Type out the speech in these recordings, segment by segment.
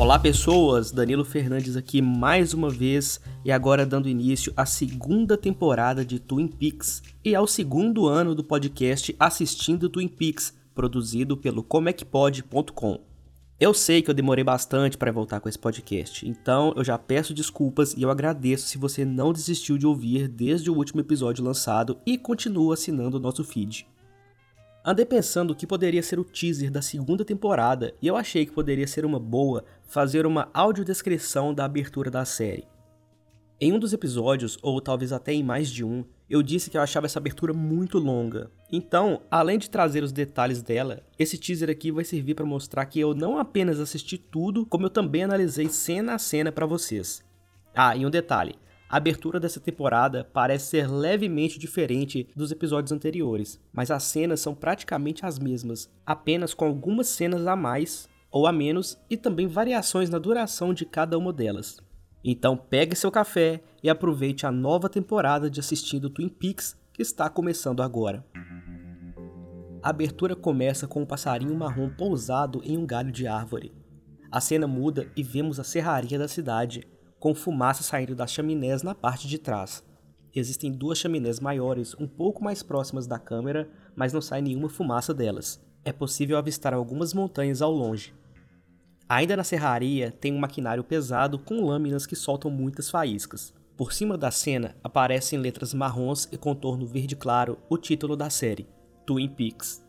Olá pessoas, Danilo Fernandes aqui mais uma vez e agora dando início à segunda temporada de Twin Peaks e ao segundo ano do podcast Assistindo Twin Peaks, produzido pelo comecpod.com. Eu sei que eu demorei bastante para voltar com esse podcast, então eu já peço desculpas e eu agradeço se você não desistiu de ouvir desde o último episódio lançado e continua assinando o nosso feed. Andei pensando que poderia ser o teaser da segunda temporada e eu achei que poderia ser uma boa fazer uma audiodescrição da abertura da série. Em um dos episódios, ou talvez até em mais de um, eu disse que eu achava essa abertura muito longa. Então, além de trazer os detalhes dela, esse teaser aqui vai servir para mostrar que eu não apenas assisti tudo, como eu também analisei cena a cena para vocês. Ah, e um detalhe: a abertura dessa temporada parece ser levemente diferente dos episódios anteriores, mas as cenas são praticamente as mesmas, apenas com algumas cenas a mais ou a menos e também variações na duração de cada uma delas. Então pegue seu café e aproveite a nova temporada de assistindo Twin Peaks que está começando agora. A abertura começa com um passarinho marrom pousado em um galho de árvore. A cena muda e vemos a serraria da cidade, com fumaça saindo das chaminés na parte de trás. Existem duas chaminés maiores, um pouco mais próximas da câmera, mas não sai nenhuma fumaça delas. É possível avistar algumas montanhas ao longe. Ainda na serraria, tem um maquinário pesado com lâminas que soltam muitas faíscas. Por cima da cena aparecem letras marrons e contorno verde claro o título da série, Twin Peaks.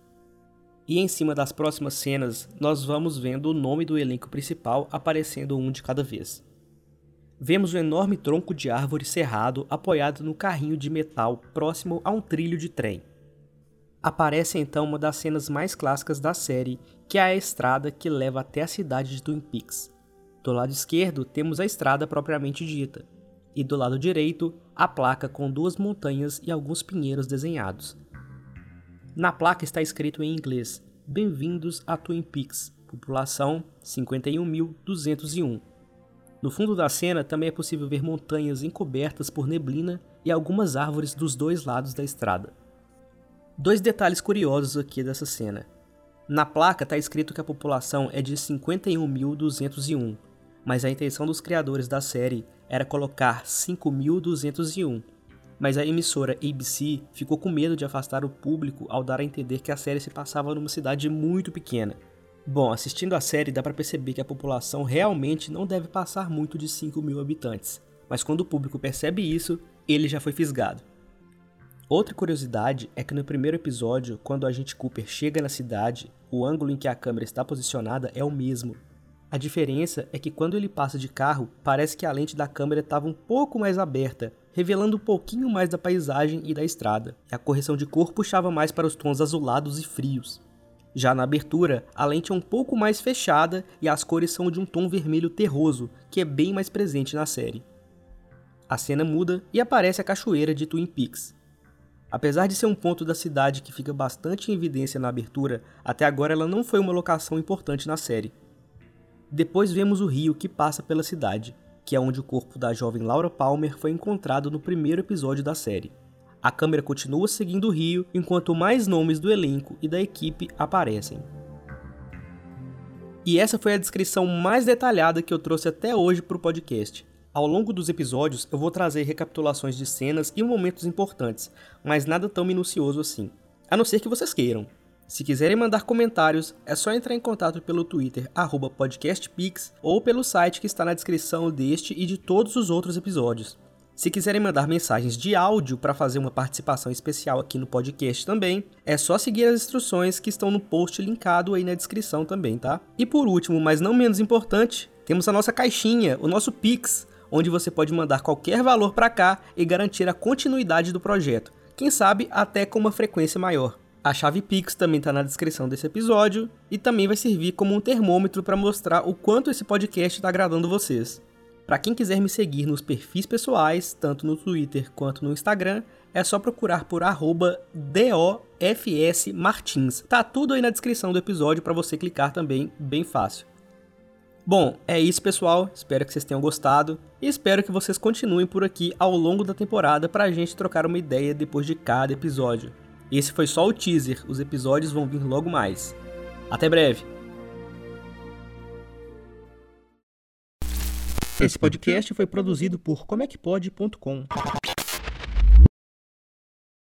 E em cima das próximas cenas, nós vamos vendo o nome do elenco principal aparecendo um de cada vez vemos um enorme tronco de árvore cerrado apoiado no carrinho de metal próximo a um trilho de trem. Aparece então uma das cenas mais clássicas da série, que é a estrada que leva até a cidade de Twin Peaks. Do lado esquerdo temos a estrada propriamente dita, e do lado direito a placa com duas montanhas e alguns pinheiros desenhados. Na placa está escrito em inglês: Bem-vindos a Twin Peaks, população 51.201. No fundo da cena também é possível ver montanhas encobertas por neblina e algumas árvores dos dois lados da estrada. Dois detalhes curiosos aqui dessa cena. Na placa está escrito que a população é de 51.201, mas a intenção dos criadores da série era colocar 5.201. Mas a emissora ABC ficou com medo de afastar o público ao dar a entender que a série se passava numa cidade muito pequena, Bom, assistindo a série dá para perceber que a população realmente não deve passar muito de 5 mil habitantes, mas quando o público percebe isso, ele já foi fisgado. Outra curiosidade é que no primeiro episódio, quando o agente Cooper chega na cidade, o ângulo em que a câmera está posicionada é o mesmo. A diferença é que quando ele passa de carro, parece que a lente da câmera estava um pouco mais aberta, revelando um pouquinho mais da paisagem e da estrada. E a correção de cor puxava mais para os tons azulados e frios. Já na abertura, a lente é um pouco mais fechada e as cores são de um tom vermelho terroso, que é bem mais presente na série. A cena muda e aparece a cachoeira de Twin Peaks. Apesar de ser um ponto da cidade que fica bastante em evidência na abertura, até agora ela não foi uma locação importante na série. Depois vemos o rio que passa pela cidade, que é onde o corpo da jovem Laura Palmer foi encontrado no primeiro episódio da série. A câmera continua seguindo o rio enquanto mais nomes do elenco e da equipe aparecem. E essa foi a descrição mais detalhada que eu trouxe até hoje para o podcast. Ao longo dos episódios, eu vou trazer recapitulações de cenas e momentos importantes, mas nada tão minucioso assim. A não ser que vocês queiram. Se quiserem mandar comentários, é só entrar em contato pelo Twitter, podcastpix, ou pelo site que está na descrição deste e de todos os outros episódios. Se quiserem mandar mensagens de áudio para fazer uma participação especial aqui no podcast também, é só seguir as instruções que estão no post linkado aí na descrição também, tá? E por último, mas não menos importante, temos a nossa caixinha, o nosso Pix, onde você pode mandar qualquer valor para cá e garantir a continuidade do projeto. Quem sabe até com uma frequência maior. A chave Pix também está na descrição desse episódio e também vai servir como um termômetro para mostrar o quanto esse podcast está agradando vocês. Para quem quiser me seguir nos perfis pessoais, tanto no Twitter quanto no Instagram, é só procurar por @dofsmartins. Tá tudo aí na descrição do episódio para você clicar também, bem fácil. Bom, é isso, pessoal. Espero que vocês tenham gostado e espero que vocês continuem por aqui ao longo da temporada para a gente trocar uma ideia depois de cada episódio. Esse foi só o teaser, os episódios vão vir logo mais. Até breve! Esse podcast foi produzido por comecpod.com.